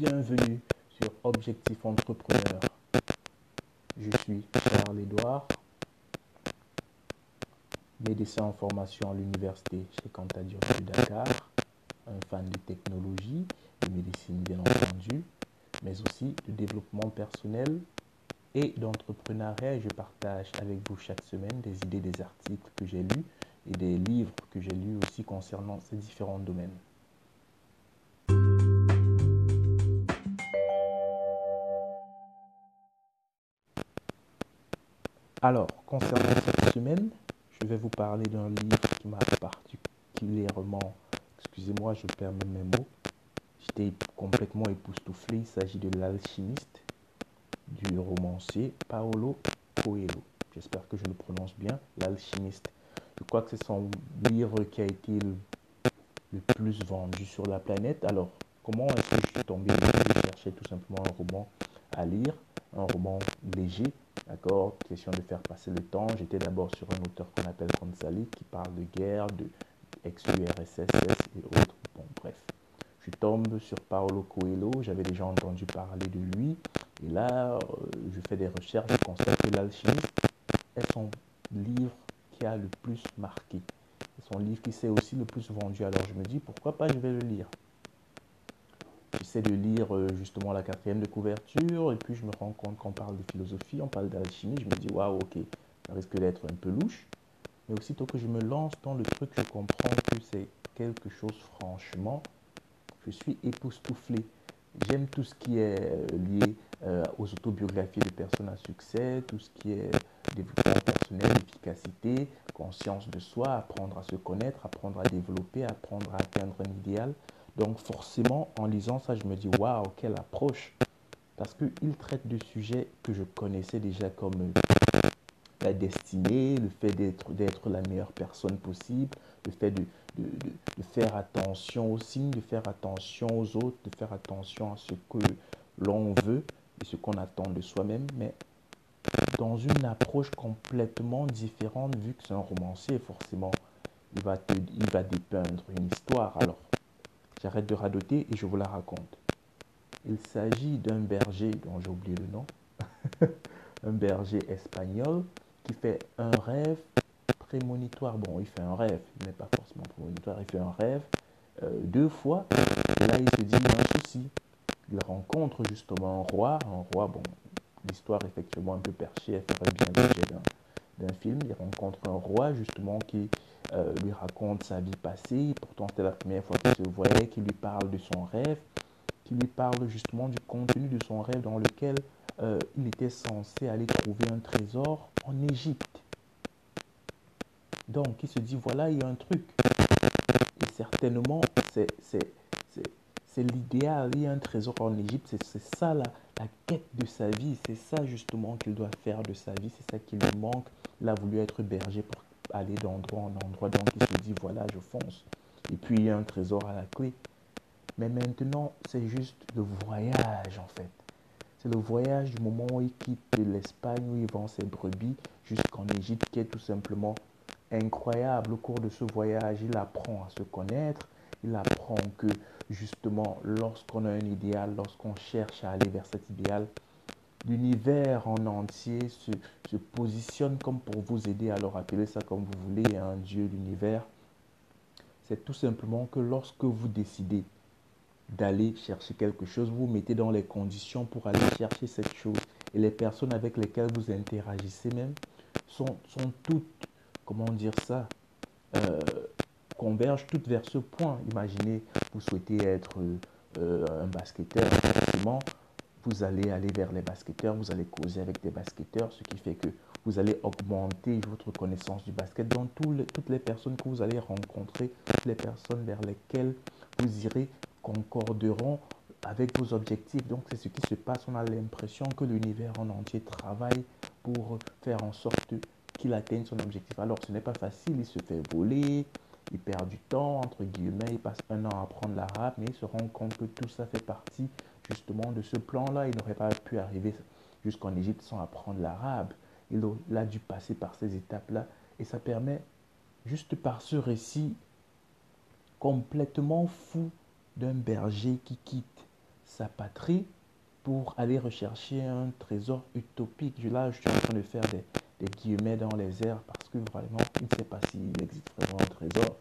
bienvenue sur Objectif Entrepreneur. Je suis Charles Edouard, médecin en formation à l'université chez Cantadur de Dakar, un fan de technologie, de médecine bien entendu, mais aussi de développement personnel et d'entrepreneuriat. Je partage avec vous chaque semaine des idées, des articles que j'ai lus et des livres que j'ai lus aussi concernant ces différents domaines. Alors, concernant cette semaine, je vais vous parler d'un livre qui m'a particulièrement, excusez-moi, je perds mes mots, j'étais complètement époustouflé. Il s'agit de L'Alchimiste du romancier Paolo Coelho. J'espère que je le prononce bien, L'Alchimiste. Je crois que c'est son livre qui a été le, plus vendu sur la planète. Alors, comment est-ce que je suis tombé Je cherchais tout simplement un roman à lire, un roman léger, D'accord Question de faire passer le temps. J'étais d'abord sur un auteur qu'on appelle Gonzalez qui parle de guerre, de ex-URSS et autres. Bon, bref. Je tombe sur Paolo Coelho. J'avais déjà entendu parler de lui. Et là, euh, je fais des recherches. Je constate que l'alchimie est son livre qui a le plus marqué. Son livre qui s'est aussi le plus vendu. Alors je me dis, pourquoi pas, je vais le lire. J'essaie de lire euh, justement la quatrième de couverture et puis je me rends compte qu'on parle de philosophie, on parle d'alchimie. Je me dis, waouh, ok, ça risque d'être un peu louche. Mais aussitôt que je me lance dans le truc, je comprends que c'est quelque chose, franchement, je suis époustouflé. J'aime tout ce qui est euh, lié euh, aux autobiographies de personnes à succès, tout ce qui est développement personnel, efficacité, conscience de soi, apprendre à se connaître, apprendre à développer, apprendre à atteindre un idéal. Donc forcément, en lisant ça, je me dis, waouh, quelle approche. Parce qu'il traite de sujets que je connaissais déjà comme euh, la destinée, le fait d'être la meilleure personne possible, le fait de, faire attention aux signes, de faire attention aux autres, de faire attention à ce que l'on veut et ce qu'on attend de soi-même, mais dans une approche complètement différente vu que c'est un romancier, forcément, il va, il va dépeindre une histoire. Alors, J'arrête de radoter et je vous la raconte. Il s'agit d'un berger dont j'ai oublié le nom, un berger espagnol qui fait un rêve prémonitoire. Bon, il fait un rêve, n'est pas forcément prémonitoire, il fait un rêve euh, deux fois. Et là, il se dit, il y a un souci. Il rencontre justement un roi. Un roi, bon, l'histoire effectivement un peu perchée, elle ferait bien l'objet d'un film. Il rencontre un roi justement qui euh, lui raconte sa vie passée. Pourtant, c'était la première fois qu'il se voyait, qu'il lui parle de son rêve, qu'il lui parle justement du contenu de son rêve dans lequel euh, il était censé aller trouver un trésor en Égypte. Donc, il se dit, voilà, il y a un truc. Et certainement, c'est l'idéal. Il y a un trésor en Égypte. C'est ça la, la quête de sa vie. C'est ça justement qu'il doit faire de sa vie. C'est ça qui lui manque. Il a voulu être berger pour aller d'endroit en endroit. Donc il se dit, voilà, je fonce. Et puis il y a un trésor à la clé. Mais maintenant, c'est juste le voyage en fait. C'est le voyage du moment où il quitte l'Espagne, où il vend ses brebis, jusqu'en Égypte, qui est tout simplement incroyable. Au cours de ce voyage, il apprend à se connaître. Il apprend que justement, lorsqu'on a un idéal, lorsqu'on cherche à aller vers cet idéal, l'univers en entier se, positionne comme pour vous aider, alors appelez ça comme vous voulez, un Dieu, l'univers. C'est tout simplement que lorsque vous décidez d'aller chercher quelque chose, vous, vous mettez dans les conditions pour aller chercher cette chose. Et les personnes avec lesquelles vous interagissez même sont, toutes, comment dire ça, euh, convergent toutes vers ce point. Imaginez, vous souhaitez être euh, un basketteur, effectivement, vous allez aller vers les basketteurs, vous allez causer avec des basketteurs, ce qui fait que vous allez augmenter votre connaissance du basket. dans toutes les personnes que vous allez rencontrer, toutes les personnes vers lesquelles vous irez concorderont avec vos objectifs. Donc c'est ce qui se passe. On a l'impression que l'univers en entier travaille pour faire en sorte qu'il atteigne son objectif. Alors ce n'est pas facile, il se fait voler, il perd du temps, entre guillemets, il passe un an à apprendre l'arabe, mais il se rend compte que tout ça fait partie justement de ce plan-là. Il n'aurait pas pu arriver jusqu'en Égypte sans apprendre l'arabe. Il a dû passer par ces étapes-là. Et ça permet, juste par ce récit complètement fou d'un berger qui quitte sa patrie pour aller rechercher un trésor utopique. Là, je suis en train de faire des, guillemets dans les airs parce que vraiment, il ne sait pas s'il existe vraiment un trésor.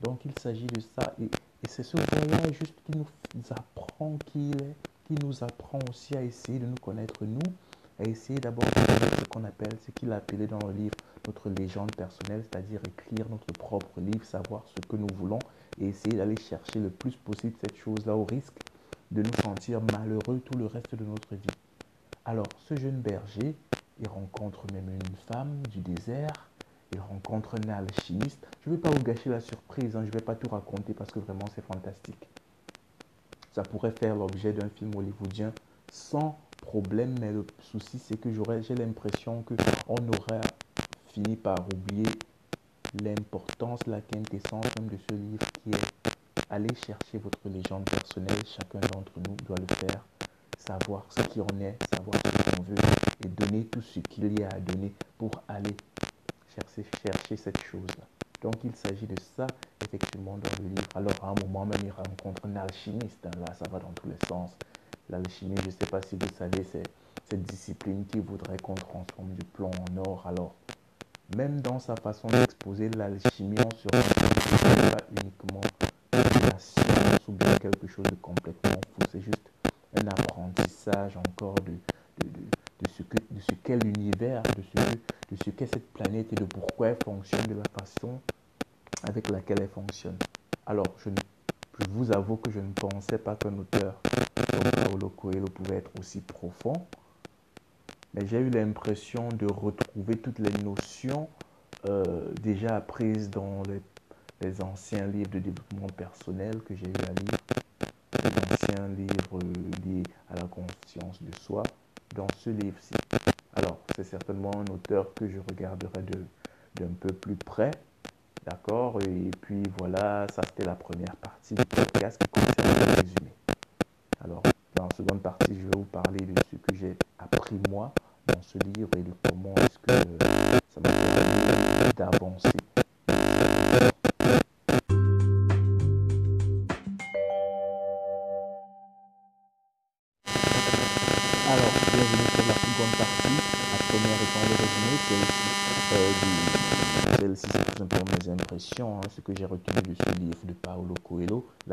Donc, il s'agit de ça. Et, et c'est ce voyage juste qui nous apprend qui il est, qui nous apprend aussi à essayer de nous connaître nous, à essayer d'abord de ce qu'on appelle, ce qu'il a appelé dans le livre notre légende personnelle, c'est-à-dire écrire notre propre livre, savoir ce que nous voulons et essayer d'aller chercher le plus possible cette chose-là au risque de nous sentir malheureux tout le reste de notre vie. Alors, ce jeune berger, il rencontre même une femme du désert, il rencontre un alchimiste. Je ne vais pas vous gâcher la surprise, hein, je ne vais pas tout raconter parce que vraiment c'est fantastique. Ça pourrait faire l'objet d'un film hollywoodien sans problème, mais le souci c'est que j'ai l'impression qu'on aurait fini par oublier l'importance, la quintessence même de ce livre qui est aller chercher votre légende personnelle. Chacun d'entre nous doit le faire. Savoir ce qui en est, savoir ce qu'on veut et donner tout ce qu'il y a à donner pour aller chercher, chercher cette chose-là. Donc il s'agit de ça effectivement dans le livre. Alors à un moment même, il rencontre un alchimiste. Là, ça va dans tous les sens. L'alchimie, je ne sais pas si vous savez, c'est cette discipline qui voudrait qu'on transforme du plomb en or. Alors, même dans sa façon d'exposer l'alchimie, on se rend compte que pas uniquement la science ou bien quelque chose de complètement fou. C'est juste un apprentissage encore de, de, de, ce que, de ce qu'est l'univers, de ce, de ce qu'est cette planète et de pourquoi elle fonctionne de la façon avec laquelle elle fonctionne. Alors, je, je vous avoue que je ne pensais pas qu'un auteur comme Paulo Coelho pouvait être aussi profond mais j'ai eu l'impression de retrouver toutes les notions euh, déjà apprises dans les, anciens livres de développement personnel que j'ai eu à lire, les anciens livres liés à la conscience de soi, dans ce livre-ci. C'est certainement un auteur que je regarderai d'un peu plus près, d'accord? Et puis voilà, ça c'était la première partie du podcast qui concerne le résumé. Alors, dans la seconde partie, je vais vous parler de ce que j'ai appris moi dans ce livre et de comment est-ce que ça m'a permis d'avancer.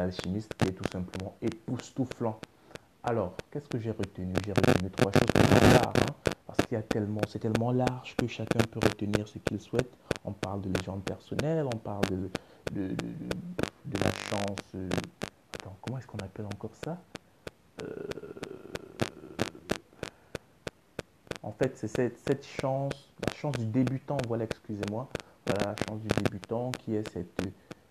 Coelho, l'alchimiste, qui est tout simplement époustouflant. Alors, qu'est-ce que j'ai retenu? J'ai retenu trois choses hein, parce qu'il y a tellement, c'est tellement large que chacun peut retenir ce qu'il souhaite. On parle de légende personnelle, on parle de, la chance. Euh, comment est-ce qu'on appelle encore ça? Euh, En fait, c'est cette, cette, chance, la chance du débutant, voilà, excusez-moi, voilà, la chance du débutant qui est cette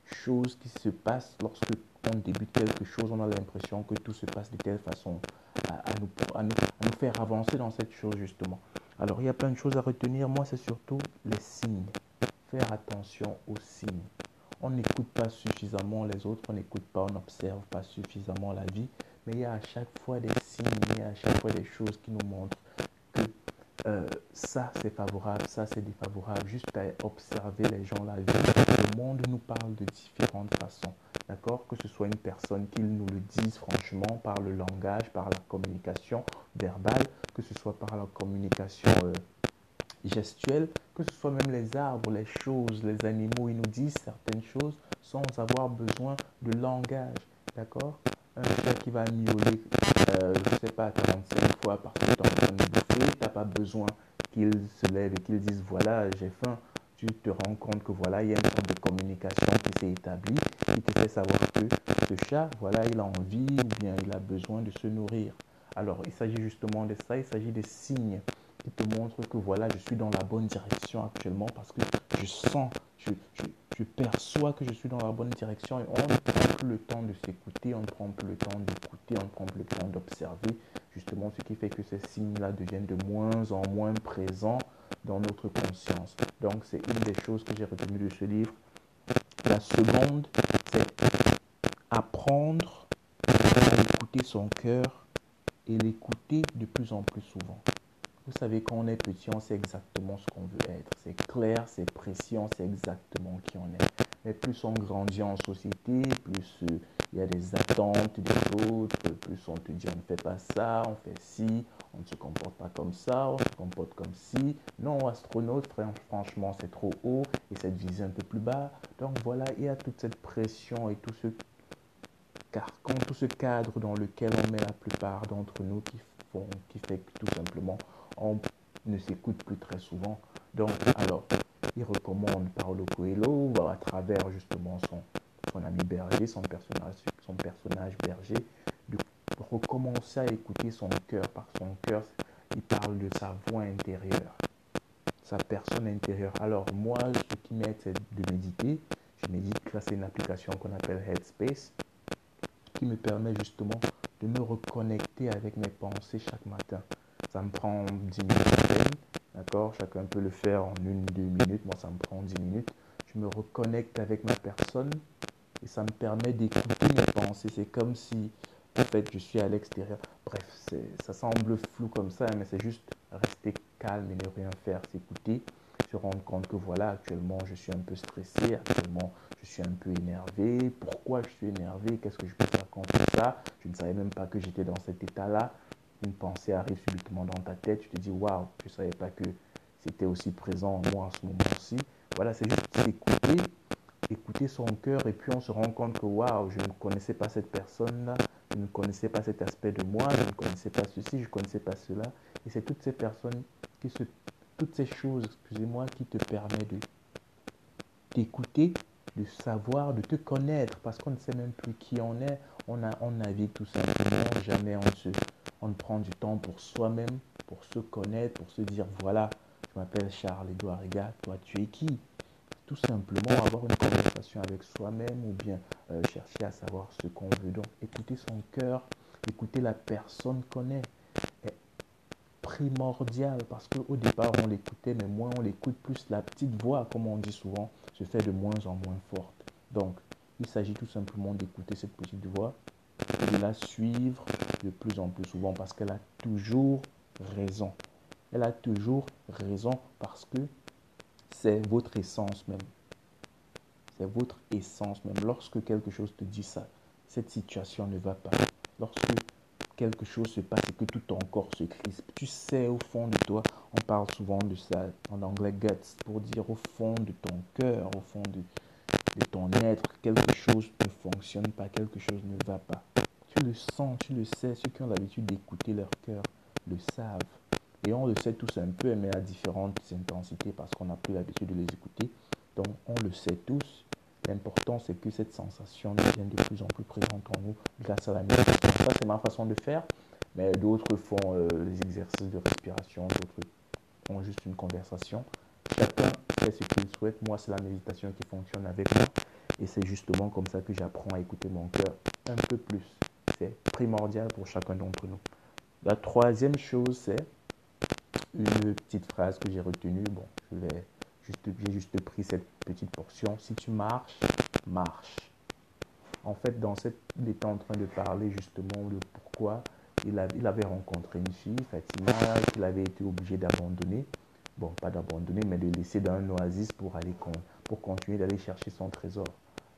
chose qui se passe lorsque on débute quelque chose, on a l'impression que tout se passe de telle façon à, nous, à, nous, faire avancer dans cette chose justement. Alors il y a plein de choses à retenir. Moi, c'est surtout les signes. Faire attention aux signes. On n'écoute pas suffisamment les autres, on n'écoute pas, on n'observe pas suffisamment la vie, mais il y a à chaque fois des signes, il y a à chaque fois des choses qui nous montrent que euh, ça c'est favorable, ça c'est défavorable. Juste à observer les gens, la vie, le monde nous parle de différentes façons. D'accord? Que ce soit une personne qui nous le dise franchement par le langage, par la communication verbale, que ce soit par la communication euh, gestuelle, que ce soit même les arbres, les choses, les animaux, ils nous disent certaines choses sans avoir besoin de langage. D'accord? Un chat qui va miauler, euh, je ne sais pas, 45 fois parce que tu es en train de bouffer, tu n'as pas besoin qu'il se lève et qu'il dise voilà, j'ai faim tu te rends compte que voilà, il y a une sorte de communication qui s'est établie, qui te fait savoir que ce chat, voilà, il a envie ou bien il a besoin de se nourrir. Alors, il s'agit justement de ça, il s'agit des signes qui te montrent que voilà, je suis dans la bonne direction actuellement parce que je sens, je, je, perçois que je suis dans la bonne direction et on ne prend plus le temps de s'écouter, on ne prend plus le temps d'écouter, on ne prend plus le temps d'observer, justement ce qui fait que ces signes-là deviennent de moins en moins présents dans notre conscience. Donc, c'est une des choses que j'ai retenues de ce livre. La seconde, c'est apprendre à écouter son cœur et l'écouter de plus en plus souvent. Vous savez, quand on est petit, on sait exactement ce qu'on veut être. C'est clair, c'est précis, on sait exactement qui on est. Mais plus on grandit en société, plus euh, il y a des attentes des autres, plus on te dit on ne fait pas ça, on fait ci, on ne se comporte pas comme ça, on se comporte comme ci. Non, astronaute, franchement, c'est trop haut et cette visée un peu plus bas. Donc voilà, il y a toute cette pression et tout ce, carcan, tout ce cadre dans lequel on met la plupart d'entre nous qui, font, qui fait que tout simplement on ne s'écoute plus très souvent. Donc, alors, il recommande Paolo Coelho à travers justement son, son ami berger, son personnage, son personnage berger, recommencer à écouter son cœur. Par son cœur, il parle de sa voix intérieure, sa personne intérieure. Alors moi, ce qui m'aide, c'est de méditer. Je médite grâce à une application qu'on appelle Headspace, qui me permet justement de me reconnecter avec mes pensées chaque matin. Ça me prend 10 minutes D'accord? Chacun peut le faire en une, deux minutes. Moi, ça me prend 10 minutes. Je me reconnecte avec ma personne et ça me permet d'écouter mes pensées. C'est comme si, en fait, je suis à l'extérieur. Bref, ça semble flou comme ça, mais c'est juste rester calme et ne rien faire, s'écouter, se rendre compte que voilà, actuellement, je suis un peu stressé, actuellement, je suis un peu énervé. Pourquoi je suis énervé? Qu'est-ce que je peux faire contre ça? Je ne savais même pas que j'étais dans cet état-là. Une pensée arrive subitement dans ta tête, tu te dis waouh, je ne savais pas que c'était aussi présent en moi en ce moment-ci. Voilà, c'est juste écouter écouter son cœur et puis on se rend compte que waouh, je ne connaissais pas cette personne-là, je ne connaissais pas cet aspect de moi, je ne connaissais pas ceci, je ne connaissais pas cela. Et c'est toutes ces personnes qui se, toutes ces choses, excusez-moi, qui te permettent de t'écouter, de savoir, de te connaître, parce qu'on ne sait même plus qui on est. On a, on navigue tout simplement, jamais on se, prend du temps pour soi-même, pour se connaître, pour se dire voilà, je m'appelle Charles-Edouard Riga, toi tu es qui? Tout simplement avoir une conversation avec soi-même ou bien euh, chercher à savoir ce qu'on veut. Donc, écouter son cœur, écouter la personne qu'on est, est primordial parce qu'au départ, on l'écoutait, mais moins on l'écoute, plus la petite voix, comme on dit souvent, se fait de moins en moins forte. Donc, il s'agit tout simplement d'écouter cette petite voix et de la suivre de plus en plus souvent parce qu'elle a toujours raison. Elle a toujours raison parce que c'est votre essence même. C'est votre essence même. Lorsque quelque chose te dit ça, cette situation ne va pas. Lorsque quelque chose se passe et que tout ton corps se crispe, tu sais au fond de toi, on parle souvent de ça en anglais guts, pour dire au fond de ton cœur, au fond de, de ton être, quelque chose ne fonctionne pas, quelque chose ne va pas. Tu le sens, tu le sais. Ceux qui ont l'habitude d'écouter leur cœur le savent. Et on le sait tous un peu, mais à différentes intensités parce qu'on n'a plus l'habitude de les écouter. Donc on le sait tous. L'important, c'est que cette sensation devienne de plus en plus présente en nous grâce à la méditation. Ça, c'est ma façon de faire. Mais d'autres font euh, les exercices de respiration, d'autres font juste une conversation. Chacun fait ce qu'il souhaite. Moi, c'est la méditation qui fonctionne avec moi. Et c'est justement comme ça que j'apprends à écouter mon cœur un peu plus. C'est primordial pour chacun d'entre nous. La troisième chose, c'est une petite phrase que j'ai retenue. Bon, je vais juste, j'ai juste pris cette petite portion. Si tu marches, marche. En fait, dans cette, il était en train de parler justement de pourquoi il, il avait rencontré une fille, Fatima, qu'il avait été obligé d'abandonner. Bon, pas d'abandonner, mais de laisser dans un oasis pour aller pour continuer d'aller chercher son trésor.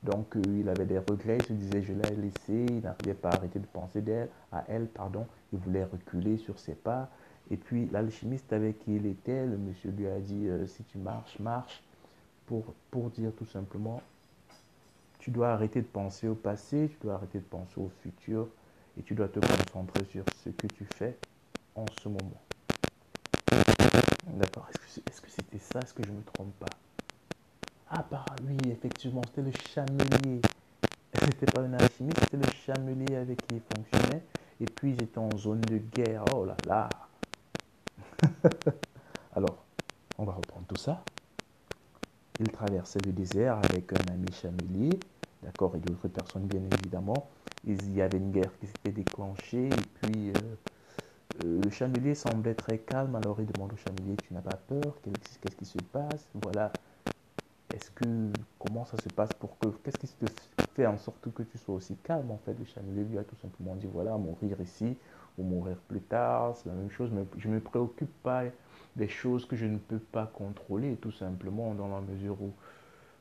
Donc, euh, il avait des regrets, il se disait, je l'ai laissé, il n'arrivait pas à arrêter de penser d'elle, à elle, pardon. Il voulait reculer sur ses pas. Et puis l'alchimiste avec qui il était, le monsieur lui a dit, euh, si tu marches, marche, pour, pour dire tout simplement, tu dois arrêter de penser au passé, tu dois arrêter de penser au futur, et tu dois te concentrer sur ce que tu fais en ce moment. D'accord, est-ce que c'était ça, est-ce que je ne me trompe pas? Ah bah oui, effectivement, c'était le chamelier. C'était pas un alchimiste, c'était le chamelier avec qui il fonctionnait. Et puis étaient en zone de guerre. Oh là là, Alors, on va reprendre tout ça. Il traversait le désert avec un ami chamelier, d'accord, et d'autres personnes bien évidemment. Il y avait une guerre qui s'était déclenchée et puis euh, euh, le chamelier semblait très calme. Alors il demande au chamelier Tu n'as pas peur? Qu'est-ce qui se passe? Voilà. Est-ce que comment ça se passe pour que qu'est-ce qui te fait en sorte que tu sois aussi calme en fait Le chamelier lui a tout simplement dit Voilà, mourir ici ou mourir plus tard, c'est la même chose, mais je ne me préoccupe pas des choses que je ne peux pas contrôler, tout simplement, dans la mesure où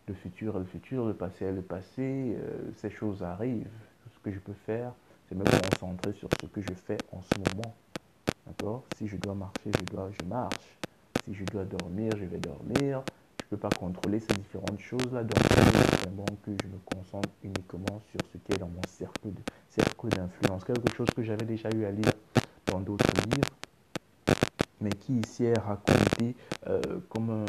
le futur est le futur, le passé est le passé, euh, ces choses arrivent. que je peux faire, c'est me concentrer sur ce que je fais en ce moment. D'accord? Si je dois marcher, je dois, je marche. Si je dois dormir, je vais dormir. Je ne peux pas contrôler ces différentes choses-là. Donc, c'est bon que je me concentre uniquement sur ce qui est dans mon cercle de Quelque chose que j'avais déjà eu à lire dans d'autres livres, mais qui ici est raconté euh, comme, un,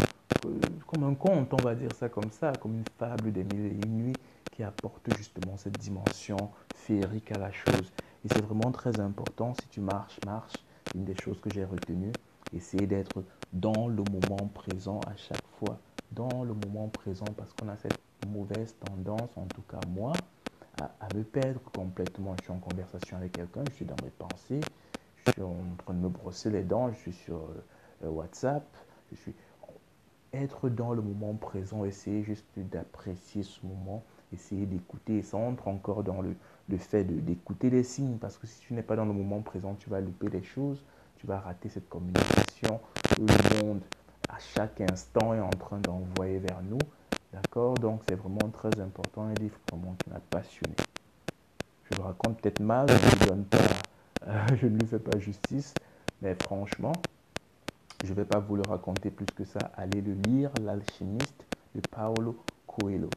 euh, comme un conte, on va dire ça comme ça, comme une fable des mille et une nuits qui apporte justement cette dimension féerique à la chose. Et c'est vraiment très important, si tu marches, marche, une des choses que j'ai retenues, essayer d'être dans le moment présent à chaque fois, dans le moment présent, parce qu'on a cette mauvaise tendance, en tout cas moi, à, me perdre complètement. Je suis en conversation avec quelqu'un, je suis dans mes pensées, je suis en train de me brosser les dents, je suis sur euh, WhatsApp, je suis être dans le moment présent, essayer juste d'apprécier ce moment, essayer d'écouter. Ça entre encore dans le, le fait d'écouter les signes, parce que si tu n'es pas dans le moment présent, tu vas louper les choses, tu vas rater cette communication que le monde, à chaque instant, est en train d'envoyer vers nous. D'accord? Donc, c'est vraiment très important, un livre vraiment qui m'a passionné. Je le raconte peut-être mal, je, donne pas, euh, je ne lui fais pas justice, mais franchement, je ne vais pas vous le raconter plus que ça. Allez le lire, L'alchimiste de Paolo Coelho.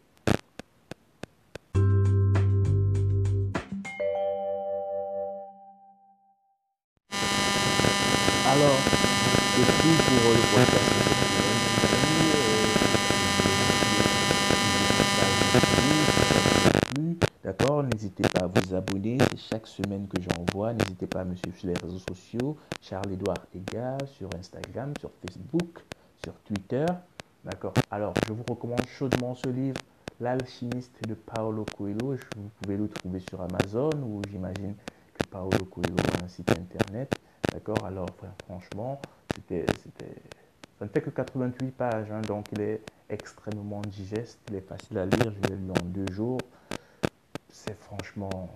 Semaine que j'envoie. N'hésitez pas à me suivre sur les réseaux sociaux. Charles-Édouard Ega sur Instagram, sur Facebook, sur Twitter. D'accord Alors, je vous recommande chaudement ce livre, L'alchimiste de Paolo Coelho. Vous pouvez le trouver sur Amazon ou j'imagine que Paolo Coelho a un site internet. D'accord Alors, franchement, c'était, ça ne fait que 88 pages, hein, donc il est extrêmement digeste, il est facile à lire, je l'ai lu en deux jours. C'est franchement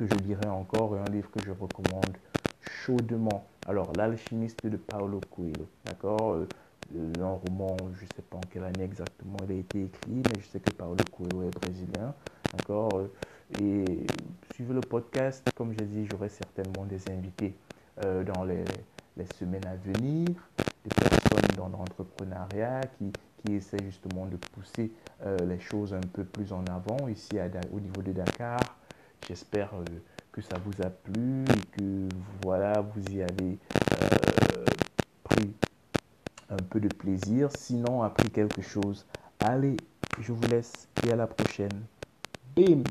que je lirai encore et un livre que je recommande chaudement. Alors, L'alchimiste de Paolo Coelho, d'accord euh, un roman, je ne sais pas en quelle année exactement il a été écrit, mais je sais que Paolo Coelho est brésilien, d'accord euh, Et suivez le podcast, comme j'ai dit, j'aurai certainement des invités euh, dans les, semaines à venir, des personnes dans l'entrepreneuriat qui, qui essaient justement de pousser les choses un peu plus en avant ici au niveau de Dakar. J'espère que ça vous a plu et que voilà, vous y avez pris un peu de plaisir, sinon appris quelque chose. Allez, je vous laisse et à la prochaine. Bim